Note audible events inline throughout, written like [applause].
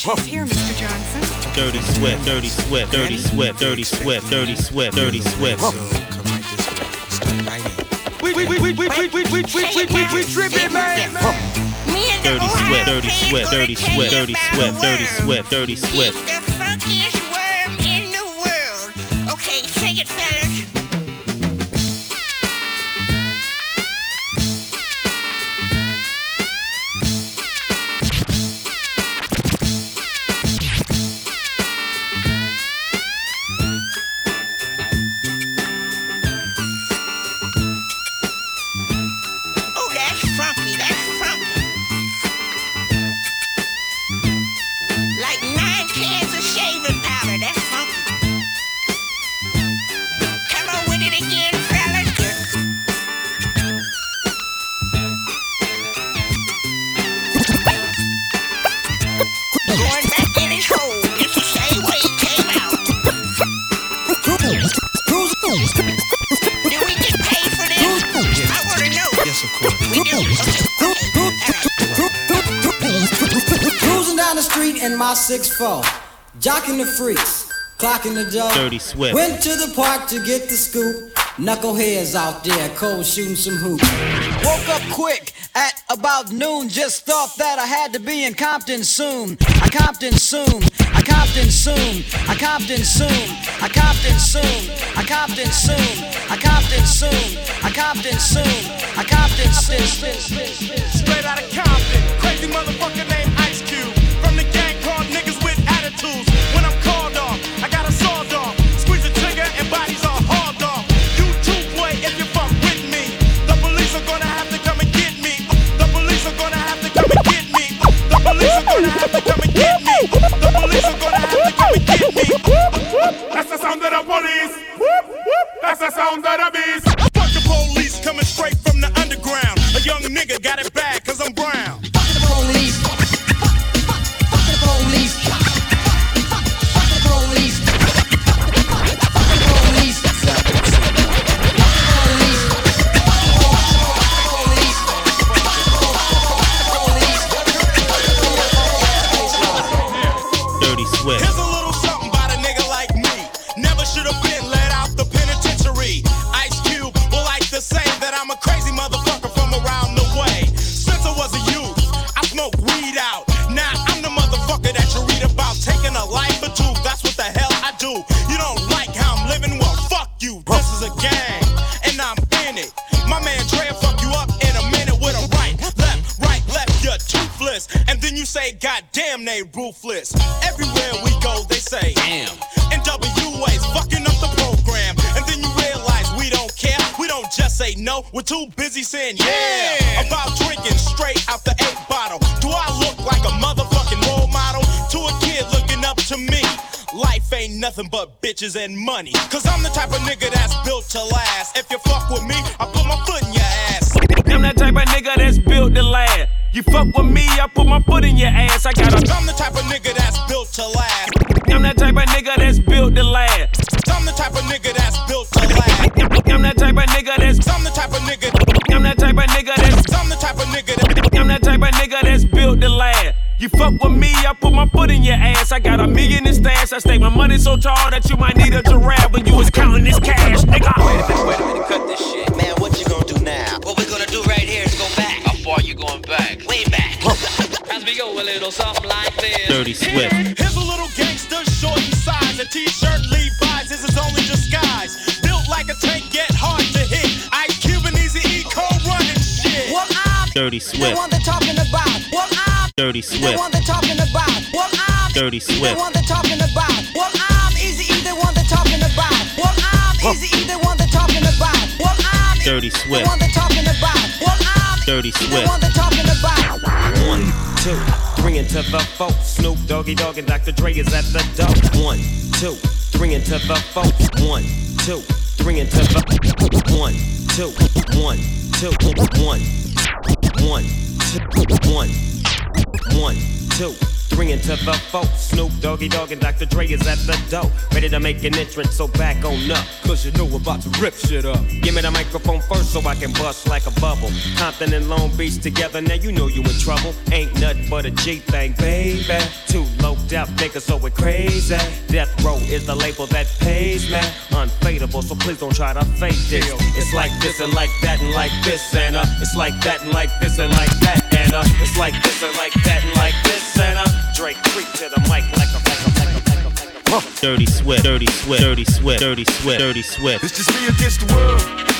She's here, Mr. Johnson. Dirty Swift, Dirty Swift, Dirty Swift, Dirty Swift, Dirty Swift, Dirty Swift. Come right this way. Step. We we we we we we we we we we we tripping, man. Dirty Swift, Dirty Swift, Dirty Swift, Dirty Swift, Dirty Swift, Dirty Swift. My 6'4, jocking the freaks, clocking the dough. Dirty Swift. Went to the park to get the scoop. Knuckleheads out there, cold shooting some hoops. Woke up quick at about noon. Just thought that I had to be in Compton soon. I Compton soon. I Compton soon. I Compton soon. I Compton soon. I Compton soon. I Compton soon. I Compton soon. I Compton soon. Straight out of Compton, crazy motherfucker come and me. The police are gonna come and get me. That's the sound of the police. That's the sound of the beast. Fuck the police coming straight from the underground. A young nigga got it too busy saying yeah. About drinking straight out the eight bottle. Do I look like a motherfucking role model to a kid looking up to me? Life ain't nothing but bitches and money. Cause I'm the type of nigga that's built to last. If you fuck with me, I put my foot in your ass. I'm that type of nigga that's built to last. You fuck with me, I put my foot in your ass. I got a. I'm the type of nigga that's built to last. Ass. I got a million in stash. I stake my money so tall that you might need a giraffe when you was counting this cash, nigga. Wait a minute, wait a minute, cut this shit. Man, what you gonna do now? What we're gonna do right here is go back. How far you going back? Way back. As we go a little something like this. Dirty Swift. here's a little gangster, short in size. A t-shirt Levi's is his only disguise. Built like a tank, yet hard to hit. Ice Cube and Easy E cold running shit. Well, I'm Dirty the one they're talking about. Well, I'm Dirty the one they're talking about. Well, I'm Dirty the Swift. one they're talking about. Well, I'm Easy E, the one they're talking about. Well, I'm Easy E, the one they're talking about. Well, I'm Dirty the Swift. one they're talking about. Well, I'm Dirty the Swift. one they're talking about. One, two, three into the four. Snoop Doggy Dogg and Dr. Dre is at the door. One, two, three into the four. One, two, three into the one, two, one, two, one, one, two, one, one, two, three into the four. Snoop Doggy Dogg and Dr. Dre is at the door. Ready to make an entrance, so back on up. Cause you know we're about to rip shit up. Give me the microphone first so I can bust like a bubble. Compton and Long Beach together, now you know you in trouble. Ain't nothing but a G thing, baby. Too low death niggas, so we're crazy. Death row is the label that pays me. Unfadable, so please don't try to fake this. It's like this and like that and like this, and uh, it's like that and like this and like that, and uh, it's like this and like that and like Drake creep to the mic like a like. Dirty sweat, Dirty sweat, Dirty sweat, Dirty sweat, Dirty sweat. It's just me against the world.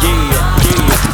Yeah, yeah.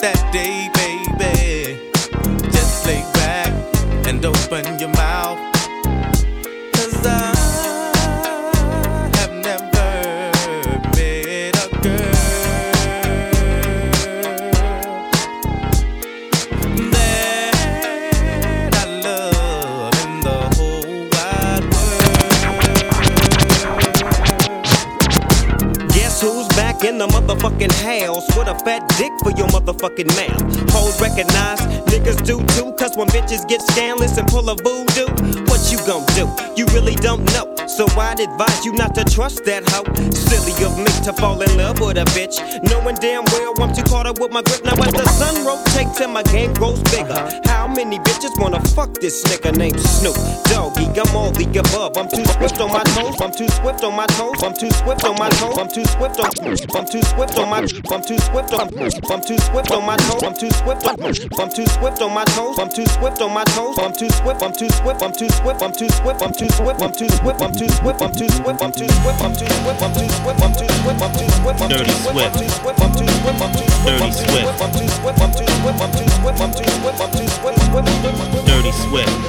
That day, motherfucking mouth? Hoes recognize, niggas do too, cause when bitches get scandalous and pull a voodoo, what you gon' do? You really don't know. So I'd advise you not to trust that hoe. Silly of me to fall in love with a bitch. Knowing damn well I'm too caught up with my grip. Now as the sun rotates and my game grows bigger. How many bitches wanna fuck this nigga named Snoop Doggy? I'm all the above. I'm too swift on my toes. I'm too swift on my toes. I'm too swift on my toes. I'm too swift on. I'm too swift on my. I'm too swift on. I'm too swift on my toes. I'm too swift on. I'm too swift on my toes. I'm too swift on my toes. I'm too swift. I'm too swift. I'm too swift. I'm too swift. I'm too swift. I'm too swift. I'm too swift. I'm too swift. I'm too swift. I'm too swift. I'm too swift. I'm too swift. I'm too Dirty swift. Swift. I'm too swift. I'm too swift. I'm too swift. Dirty Swift. I'm too swift. I'm too swift. I'm too swift. I'm too swift. I'm too swift. swift. Dirty Swift.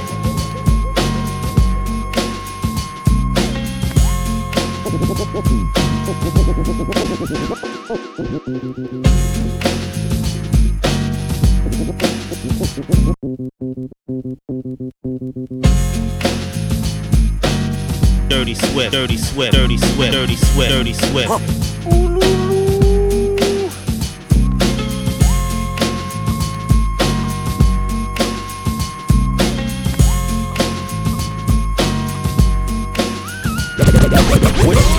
Dirty Swift, Dirty Swift, Dirty Swift, Dirty Swift, Dirty. Laid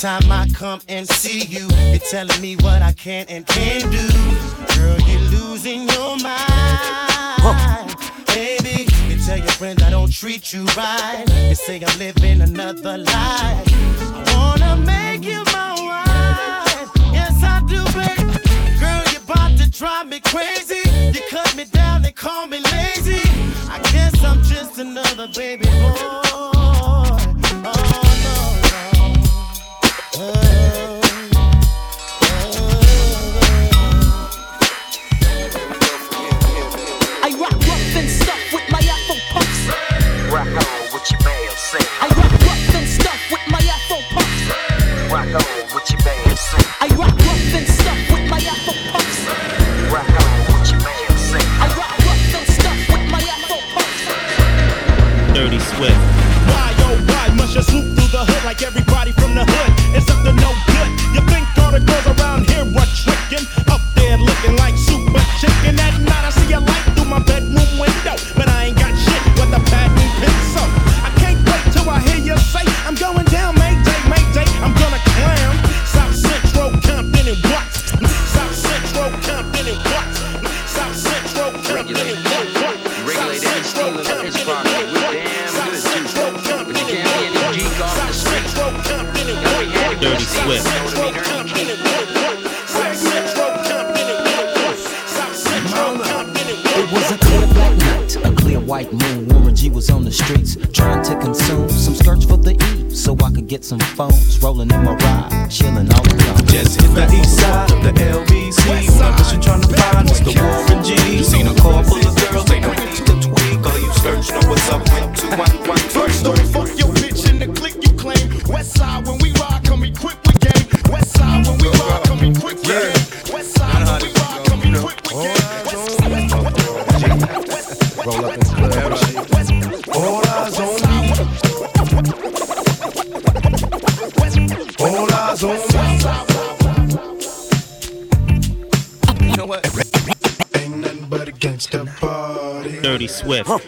time I come and see you, you're telling me what I can and can't do. Girl, you're losing your mind. Baby, you tell your friends I don't treat you right. You say I'm living another life. I wanna make you my wife. Yes, I do, baby. Girl, you're about to drive me crazy. You cut me down and call me lazy. I guess I'm just another baby boy. Swoop through the hood like everybody from the hood? Keep. It was a clear black night, a clear white moon. Warren G was on the streets trying to consume some skirts for the E, so I could get some phones rolling in my ride, chilling all alone. Just hit the east side of the LBC. On a mission trying to find Mr. Warren G. Seen a car full of girls, ain't no need to tweak. All you search know what's up with 211. First story, fuck your Swift.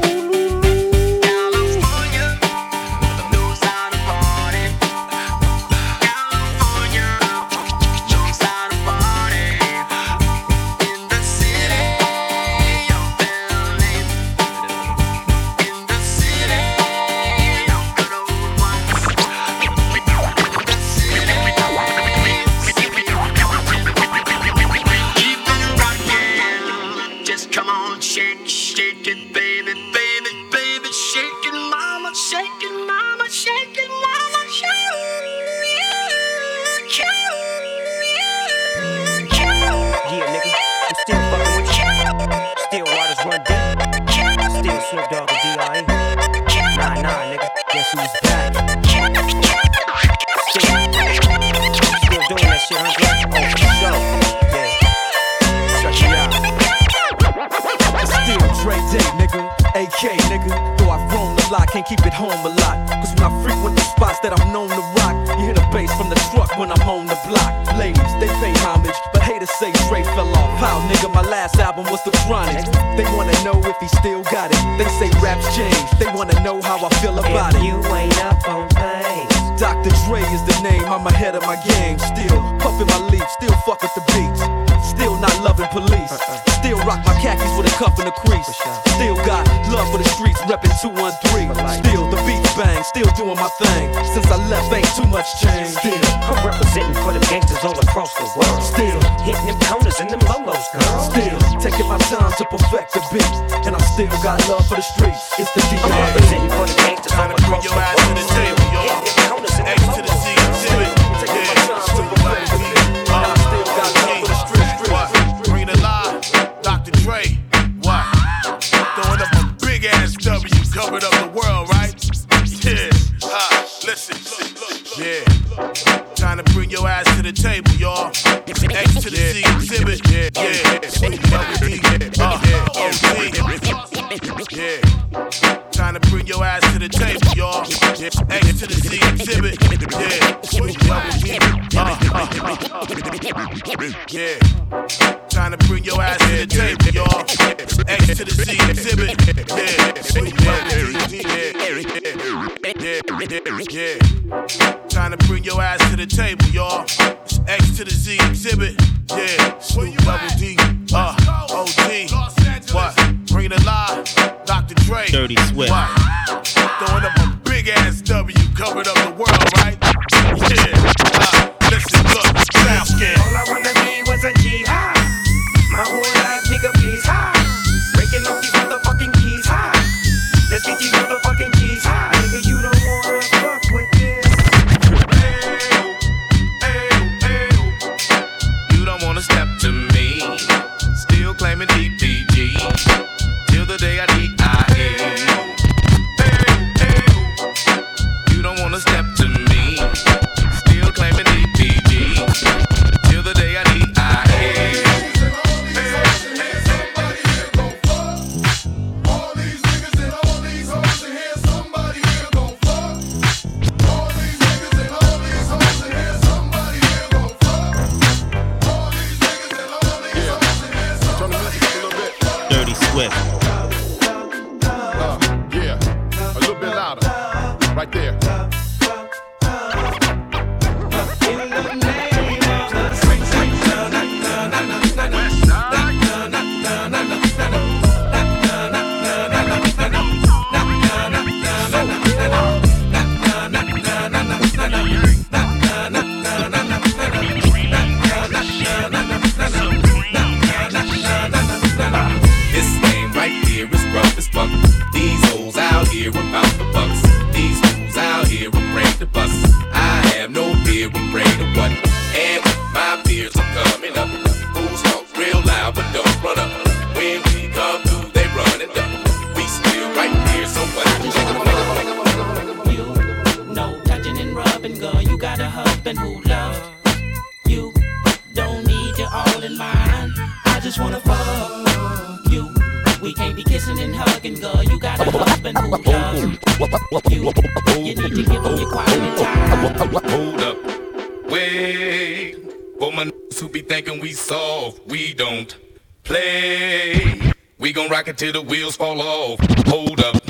Guess who's back? Still, doing that shit, huh, Oh. Yeah. Check me. Still Dre Day, nigga. AK, nigga. Though I've grown a can't keep it home a lot. Cause when I frequent the spots that I'm known to rock, you hear the bass from the truck when I'm on the haters say Dre fell off. How, nigga, my last album was The Chronic. They wanna know if he still got it. They say raps change, they wanna know how I feel about it. You ain't up on things. Dr. Dre is the name, I'm ahead of my game. Still puffin' my leaf, still fuck with the beats. Still not loving police. Still rock my khakis with a cuff and a crease. Still got love for the streets, reppin' 213. Still the beats bang, still doing my thing. Since I left, ain't too much change. Still, I'm representing for them gangsters all across the world. Still, hitting them corners and them lolos, girl. Still, taking my time to perfect the beat. And I still got love for the streets. It's the D.R.E. I'm representing for the gangsters all across the world. Yeah. Trying to bring your ass to the table, y'all. X to the Z exhibit. Yeah, yeah. D. Uh, Yeah. Trying to bring your ass to the table, y'all. Yeah. X to the Z exhibit. Yeah. Yeah. Trying to bring your ass to the table, y'all. X to the Z exhibit. Yeah. Sweet double D. Yeah. Yeah. Yeah. Trying to bring your ass to the table, y'all. It's X to the Z exhibit. Yeah. Sweet double D. Uh, OG. What? Bring the lie. Dr. Dre. Dirty Swift. What? Throwing up a big ass W, covered up the world, right? Yeah. Sound just wanna fuck you. We can't be kissing and hugging, girl. You got a husband who loves you. You need to give him your quality time. Hold up. Wait. For my niggas who be thinking we soft, we don't play. We gon' rock it till the wheels fall off. Hold up.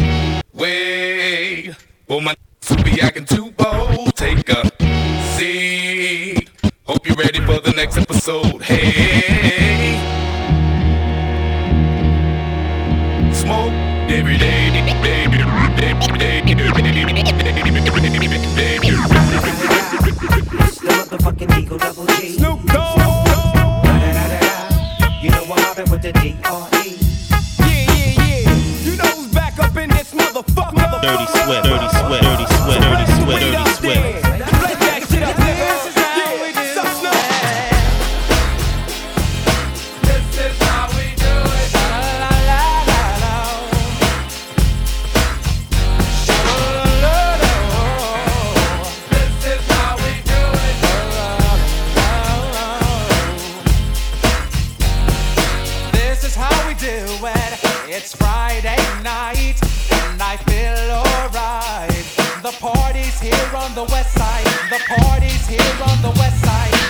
Wait. For my niggas who be acting too bold, take a seat. Hope you're ready for the next episode. Hey. Dirty Swift. Dirty Swift. Dirty Swift. Dirty Swift. Dirty Swift. Friday night, and I feel alright. The party's here on the west side. The party's here on the west side.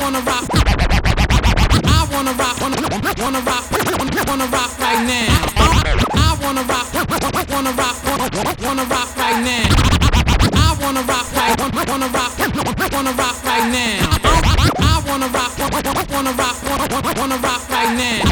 Wanna rock. I wanna rock, wanna, rock, wanna, rock right now. I wanna rock, wanna rock, wanna, rock right now. I wanna rock right, wanna, rock, wanna rock right now. I wanna rock, wanna rock, wanna rock right now.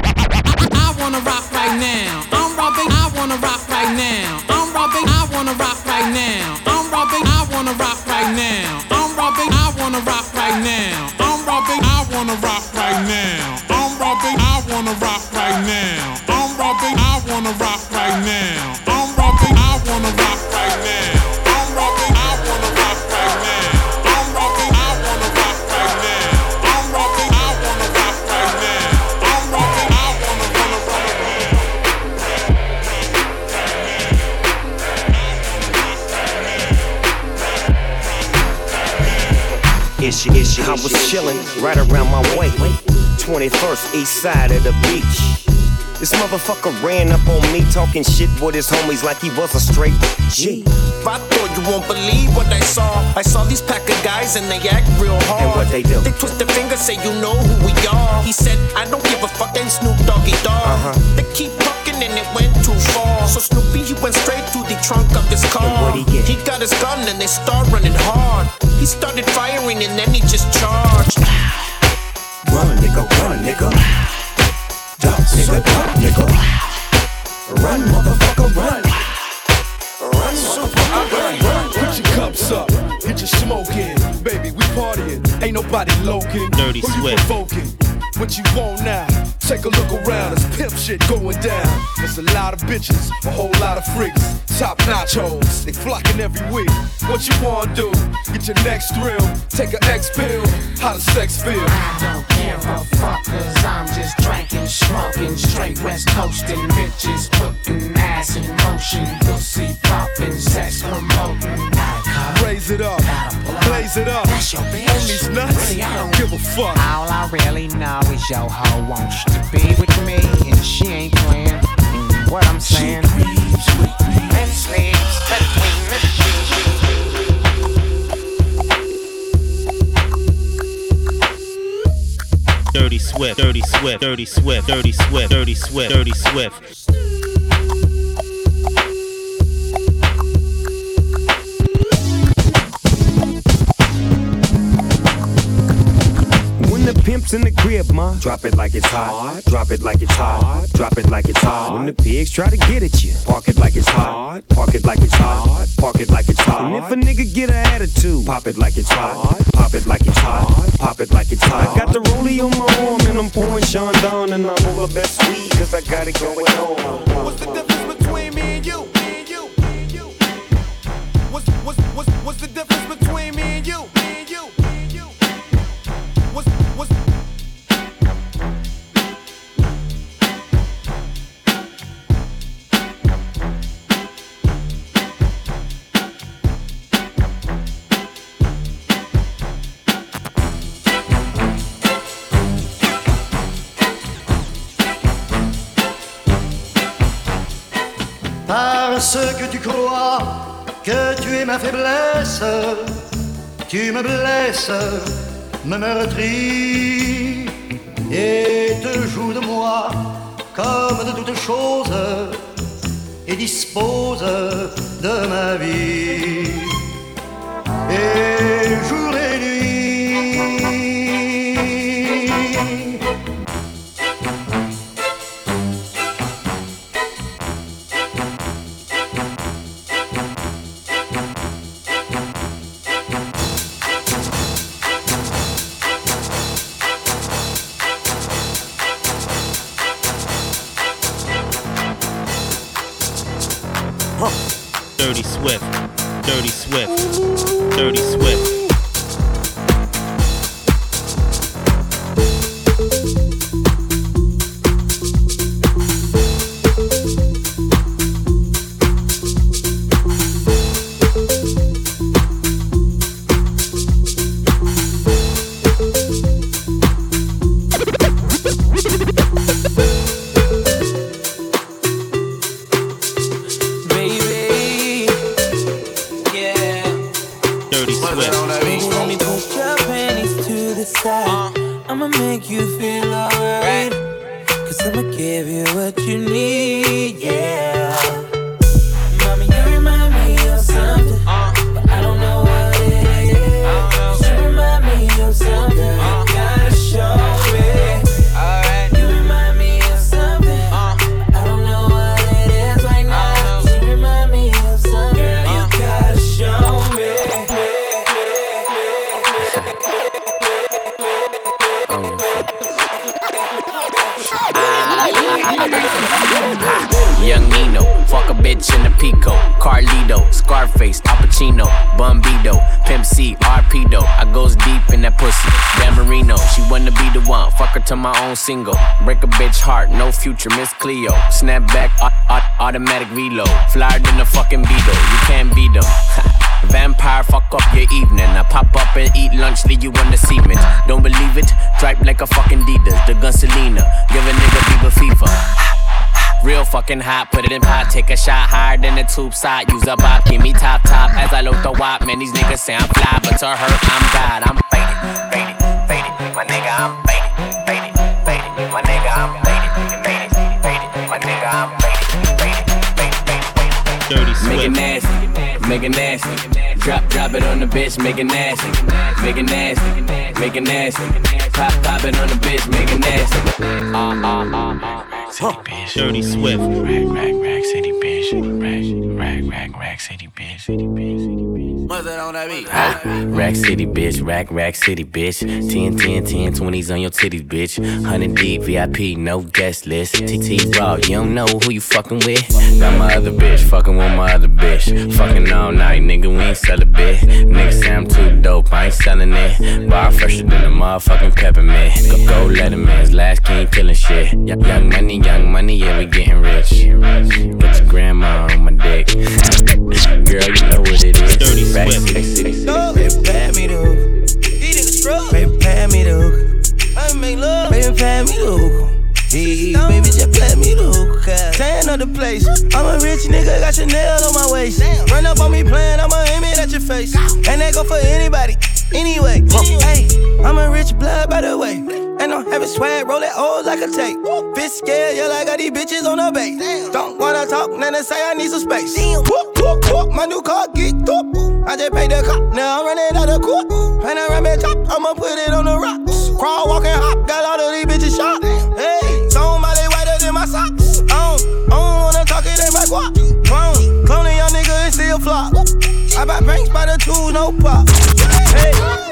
I wanna rock right now. I'm robbing, I wanna rock right now. I'm robbing, I wanna rock right now. I'm robbing, I wanna rock right now. Robbing, I wanna rock right now. I'm robbing, I wanna rock right now. I'm robbing, I wanna rock right now. I'm robbing, I wanna rock right now. Issue, issue, I was chillin' right around my way. 21st, east side of the beach. This motherfucker ran up on me talking shit with his homies like he was a straight G. I thought you won't believe what I saw. I saw these pack of guys and they act real hard. And what they do? They twist their fingers, say you know who we are. He said, I don't give a fuck, ain't Snoop Doggy Dogg. Uh-huh. They keep talking and it went too far. So Snoopy, he went straight to the trunk of his car. And what'd he get? He got his gun and they start running hard. He started firing and then he just charged. Run, nigga, run, nigga. Dump, nigga, dump, nigga. Run, motherfucker, run. Run, motherfucker, cups up, get your smoke in. Baby, we partying, ain't nobody loking. Dirty Who you Swift. provoking? What you want now? Take a look around, it's pimp shit going down. There's a lot of bitches, a whole lot of freaks. Top nachos, they flocking every week. What you wanna do? Get your next thrill, take an X pill. How does sex feel? I don't give a fuck cause I'm just drinking, smoking, straight west coasting, bitches putting ass in motion, pussy popping, sex promoting. Raise it up, blaze it up. That's your bitch. On these nuts, Really, I don't- give a fuck. All I really know is your hoe wants to be with me, and she ain't playing. And what I'm saying, and sleeps between the sheets. Dirty Swift, Dirty Swift, Dirty Swift, Dirty Swift, Dirty Swift, Dirty Swift. Pimp's in the crib, ma, drop it like it's hot. Drop it like it's hot. Drop it like it's hot. When the pigs try to get at you, park it like it's hot. Park it like it's hot. Park it like it's hot. And if a nigga get an attitude, pop it like it's hot. Pop it like it's hot. Pop it like it's hot. I got the rollie on my arm and I'm pouring Chandon and I'm all the best weed cause I got it going on. What's the difference between me and you? Me and you, me and you. What's what's what's what's the difference between Parce que tu crois que tu es ma faiblesse, tu me blesses, me meurtris et te joues de moi comme de toutes choses et dispose de ma vie. Single. Break a bitch heart, no future, Miss Cleo. Snap back, au- au- automatic reload. Flyer than a fucking Beetle, you can't beat them. [laughs] Vampire, fuck up your evening. I pop up and eat lunch, leave you on the cement. Don't believe it? Dripe like a fucking Adidas. The gun Selena, give a nigga Bieber fever. Real fucking hot, put it in pot, take a shot higher than the tube side. Use a bop, give me top top as I load the wop. Man, these niggas say I'm fly, but to her, I'm God. I'm faded, faded, faded. My nigga, I'm Make it nasty, make it nasty. Drop, drop it on the bitch, make it nasty, make it nasty, make it nasty. Pop, pop it on the bitch, make it nasty. Uh, uh, uh, uh. Dirty Swift. Rack, rack, rack, city bitch. Rack, rack, rack, rack, city bitch. City bitch, city bitch. What's that on that beat? Rack City, bitch. Rack, rack city, bitch. 10, 10, 10, 20s on your titties, bitch. 100 deep, VIP, no guest list. TT Raw, you don't know who you fucking with. Got my other bitch, fucking with my other bitch. Fucking all night, nigga, we ain't sell a bit. Nigga say I'm too dope, I ain't selling it. Bar fresher than a motherfucking peppermint. Go, go let him in, last king killing shit. Y- Young money, young money, yeah, we getting rich. Get your grandma on my dick. Girl, you know what it is. Dirty Rack Swift. City, city, city. Baby, pay me the hook. Baby, pay me the hook. I make love. Baby, pay me the hook. Hey, baby, just play me the hook. Tan of the place. I'm a rich nigga, got Chanel on my waist. Run up on me playing, I'ma aim it at your face. And that go for anybody. Anyway, hey, I'm a rich blood by the way. And I'm having swag, roll it old like a tape. Bitch scared, yeah, like I got these bitches on the base. Don't wanna talk, then they say I need some space. Whoop, whoop, whoop, my new car geeked up. I just paid the cop, now I'm running out of court. And I top, I'ma put it on the rocks. Crawl, walk, and hop, got all of these bitches shot. Hey, somebody whiter than my socks. I don't, I don't wanna talk it in my guap. Flop. I buy banks by the two, no pop. Hey.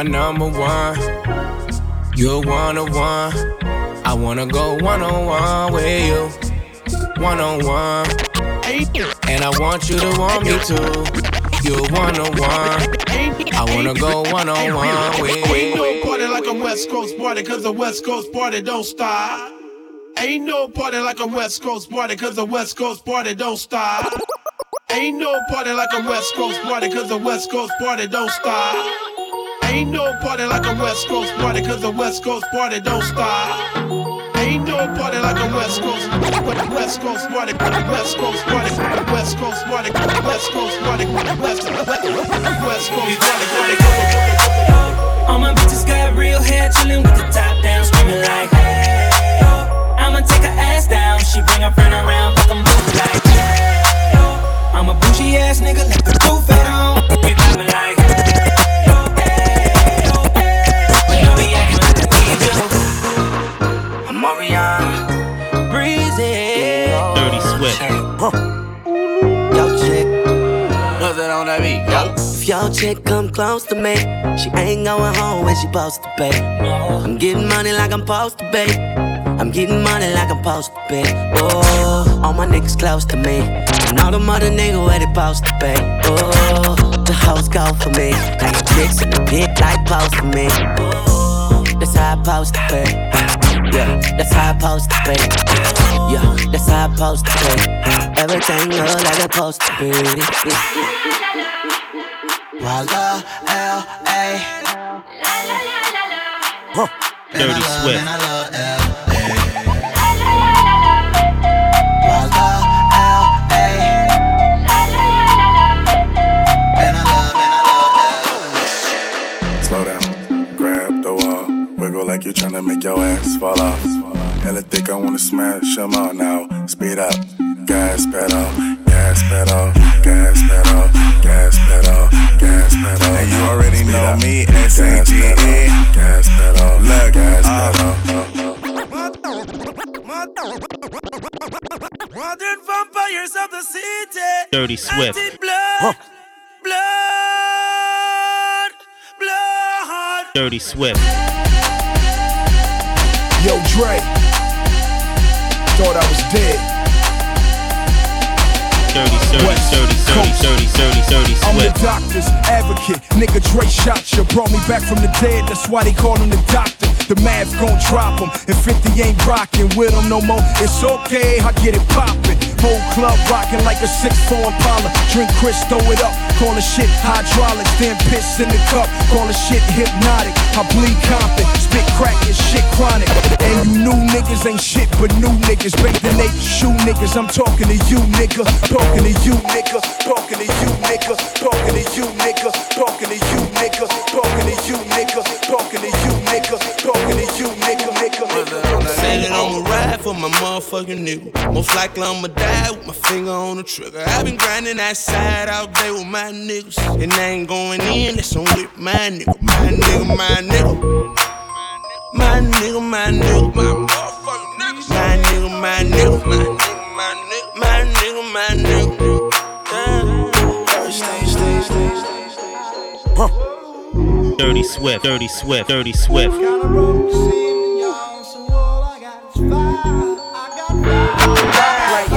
My number one. You're one on one. I wanna go one on one with you. One on one. And I want you to want me too. You're one on one. I wanna go one on one with you. Ain't no party like a West Coast party, cause a West Coast party don't stop. Ain't no party like a West Coast party, cause a West Coast party don't stop. Ain't no party like a West Coast party, cause a West Coast party don't stop. Ain't no party like a West Coast party, cause a West Coast party don't stop. Ain't no party like a West Coast, West Coast party, West Coast party, West Coast party, West Coast party, West Coast West Coast party. All my bitches got real hair, chillin' with the top down, screaming like, hey. I'ma take her ass down, she bring her friend around, fuck 'em both like, hey. I'm a bougie ass nigga, let the roof at home. We poppin' like, you. Breezy. Dirty Swift. Yo, chick. What's that on that beat? Yo. If your chick come close to me, she ain't going home when she supposed to be. I'm getting money like I'm supposed to be. I'm getting money like I'm supposed to be. Oh, all my niggas close to me. And all them other niggas where they supposed to be. Oh, the hoes go for me. Like chicks in the pit like post for me. Oh, how I supposed to be. Yeah, that's how I supposed to be. Yeah, that's how I supposed to be. Everything look like it's supposed to be. Walla, L.A. Dirty Swift. Like you're trying to make your ass fall off. Hella thick, I wanna smash them all now. Speed up, gas pedal, gas pedal, gas pedal, gas pedal, gas pedal. And you already Speed know up, me, gas S-A-G-E. pedal, Gas pedal, Look, gas uh, pedal. Modern vampires of the city. Dirty Swift. Blood, blood, blood. Dirty Swift. Yo, Dre. Thought I was dead. West I'm the doctor's advocate. Nigga Dre shot you, brought me back from the dead. That's why they call him the doctor. The math gon' drop him. If 50 ain't rockin' with him no more, it's okay. I get it poppin'. Whole club rockin' like a 6'4 Impala. Drink Chris, throw it up. Call the shit hydraulics, then piss in the cup. Call the shit hypnotic. I bleed Compton, spit crack and shit chronic. And you new niggas ain't shit but new niggas. Break the Nate shoe niggas. I'm talking to you, nigga. Talking to you, nigga. Talking to you, nigga. Talking to you, nigga. Talking to you, nigga. Talking to you, nigga. Talking to you, nigga. Talking to you, nigga. Nigga, nigga. Said that I'ma ride for my motherfucking nigga. Most likely I'ma die with my finger on the trigger. I've been grinding that side all day with my niggas. And I ain't going in, that's on with my nigga. My nigga, my nigga. My nigga, my nigga, my motherfucking niggas. My nigga, my nigga, my nigga, my nigga, my nigga, my nigga. Yeah. Stay, stay, stay, stay. Dirty Swift. Dirty Swift. Dirty Swift. Dirty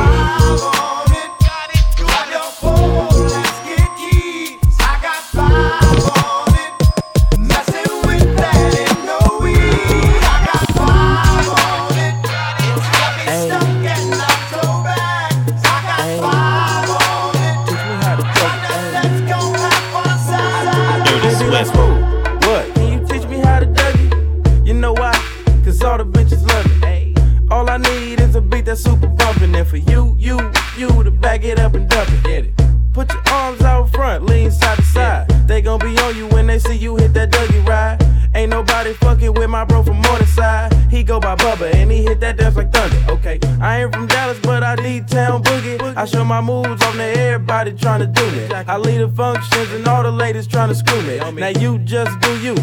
back it up and dump it. Get it. Put your arms out front, lean side to side. They gon' be on you when they see you hit that Dougie ride. Ain't nobody fucking with my bro from Morningside. He go by Bubba and he hit that dance like thunder. Okay, I ain't from Dallas, but I need town boogie. I show my moves on to everybody tryna do me. I lead the functions and all the ladies tryna screw me. Now you just do you,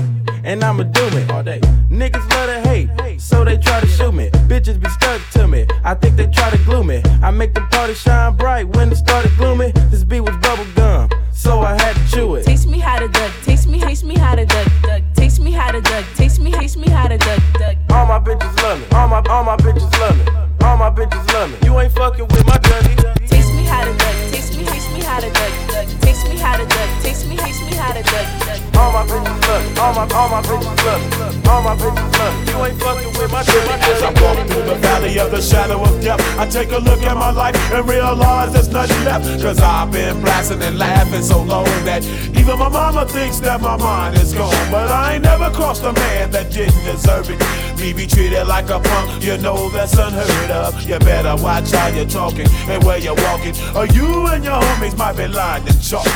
and I'ma do me all day. Niggas love to hate, so they try to shoot me. Bitches be stuck to me. I think they try to glue me. I make the party shine bright when it started gloomy. This beat was bubble gum, so I had to chew it. Teach me how to duck. teach me, teach me how to duck. duck. Taste me how to duck. teach me, taste me how to duck. duck. All my bitches love me. All my all my bitches love me. All my bitches love me. You ain't fucking with my Dougie. Taste me how to duck. Taste me, taste me how to duck. duck. Taste me how to duck. Taste me, taste me how to duck. duck. All my bitches love me. All my all my bitches love me. All my bitches love me. You ain't fucking with my As I walk through the valley of the shadow of death, I take a look at my life and realize there's nothing left. Cause I've been blasting and laughing so long that even my mama thinks that my mind is gone. But I ain't never crossed a man that didn't deserve it. Me be treated like a punk, you know that's unheard of. You better watch how you're talking and where you're walking, or you and your homies might be lying to chalk.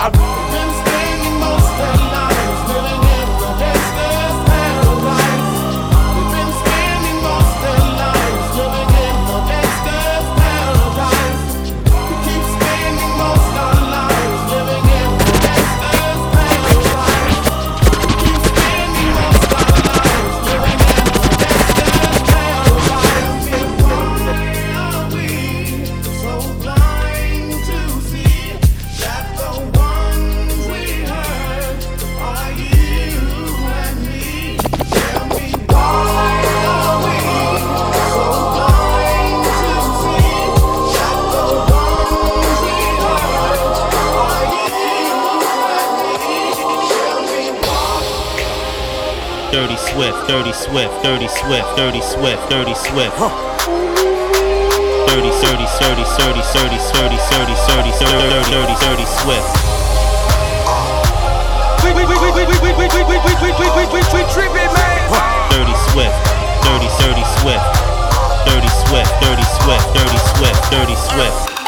I've been spending most of the lives dirty swift, dirty swift, dirty swift. Dirty, dirty, dirty, dirty, dirty, dirty, dirty, dirty, dirty, dirty, dirty swift. Dirty swift, dirty, dirty swift, dirty swift, dirty swift, dirty swift, dirty swift.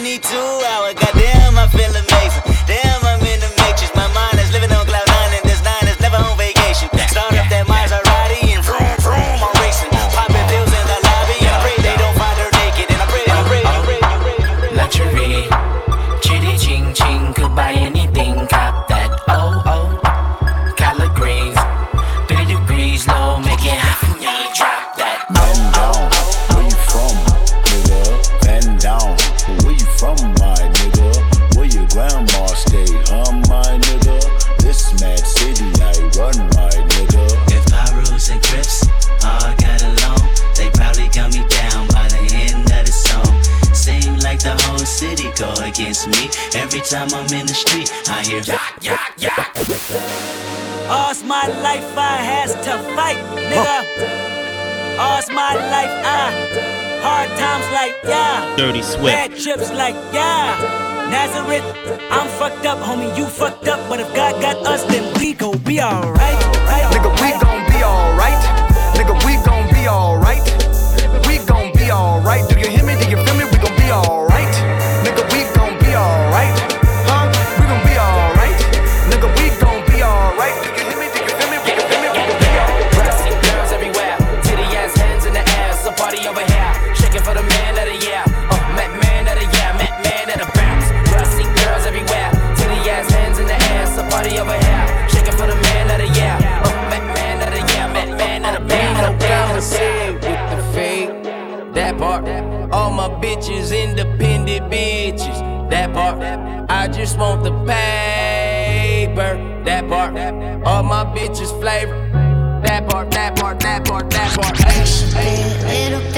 need to my life I has to fight, nigga. Huh. All's my life I hard times like yeah. Dirty Swift. Bad trips like yeah. Nazareth, I'm fucked up, homie. You fucked up, but if God got us, then we gon' be alright. Right, nigga, we gon' be alright. Nigga, we gon' be alright. We gon' be alright. Do you hear me? Do you feel me? We gon' be alright. bitches, independent bitches. That part, I just want the paper. That part, all my bitches flavor. That part, that part, that part, that part. Hey, hey, little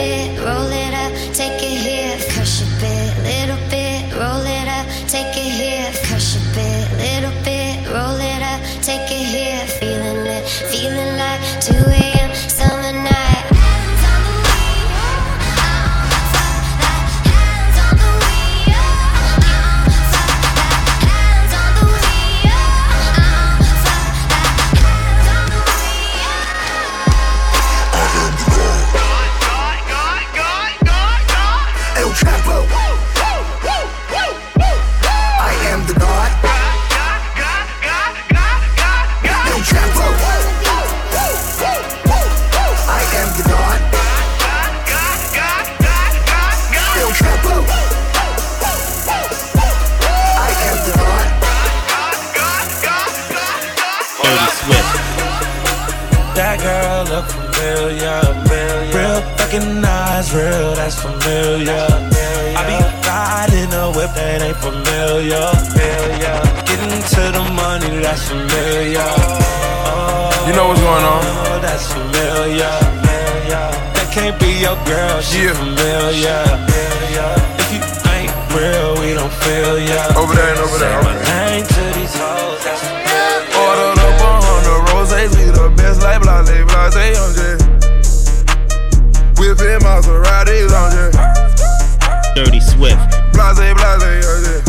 Dirty Swift. Blase, blase, blase.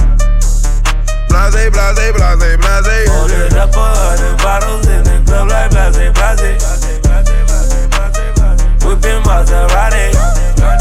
Blase, blase, blase, blase. Loaded up a bottles in the club like blase, blase. Whipping Maserati.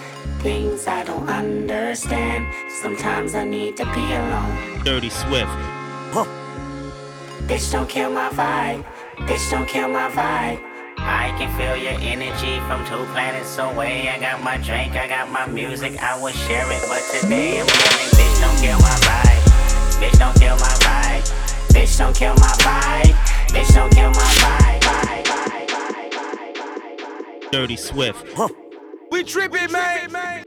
Things I don't understand. Sometimes I need to be alone. Dirty Swift. Bitch, don't kill my vibe. Bitch, don't kill my vibe. I can feel your energy from two planets away. I got my drink, I got my music, I would share it, but today I'm yelling, bitch, don't kill my vibe. Bitch, don't kill my vibe. Bitch, don't kill my vibe. Bitch, don't kill my vibe. Dirty Swift. We trippin', man.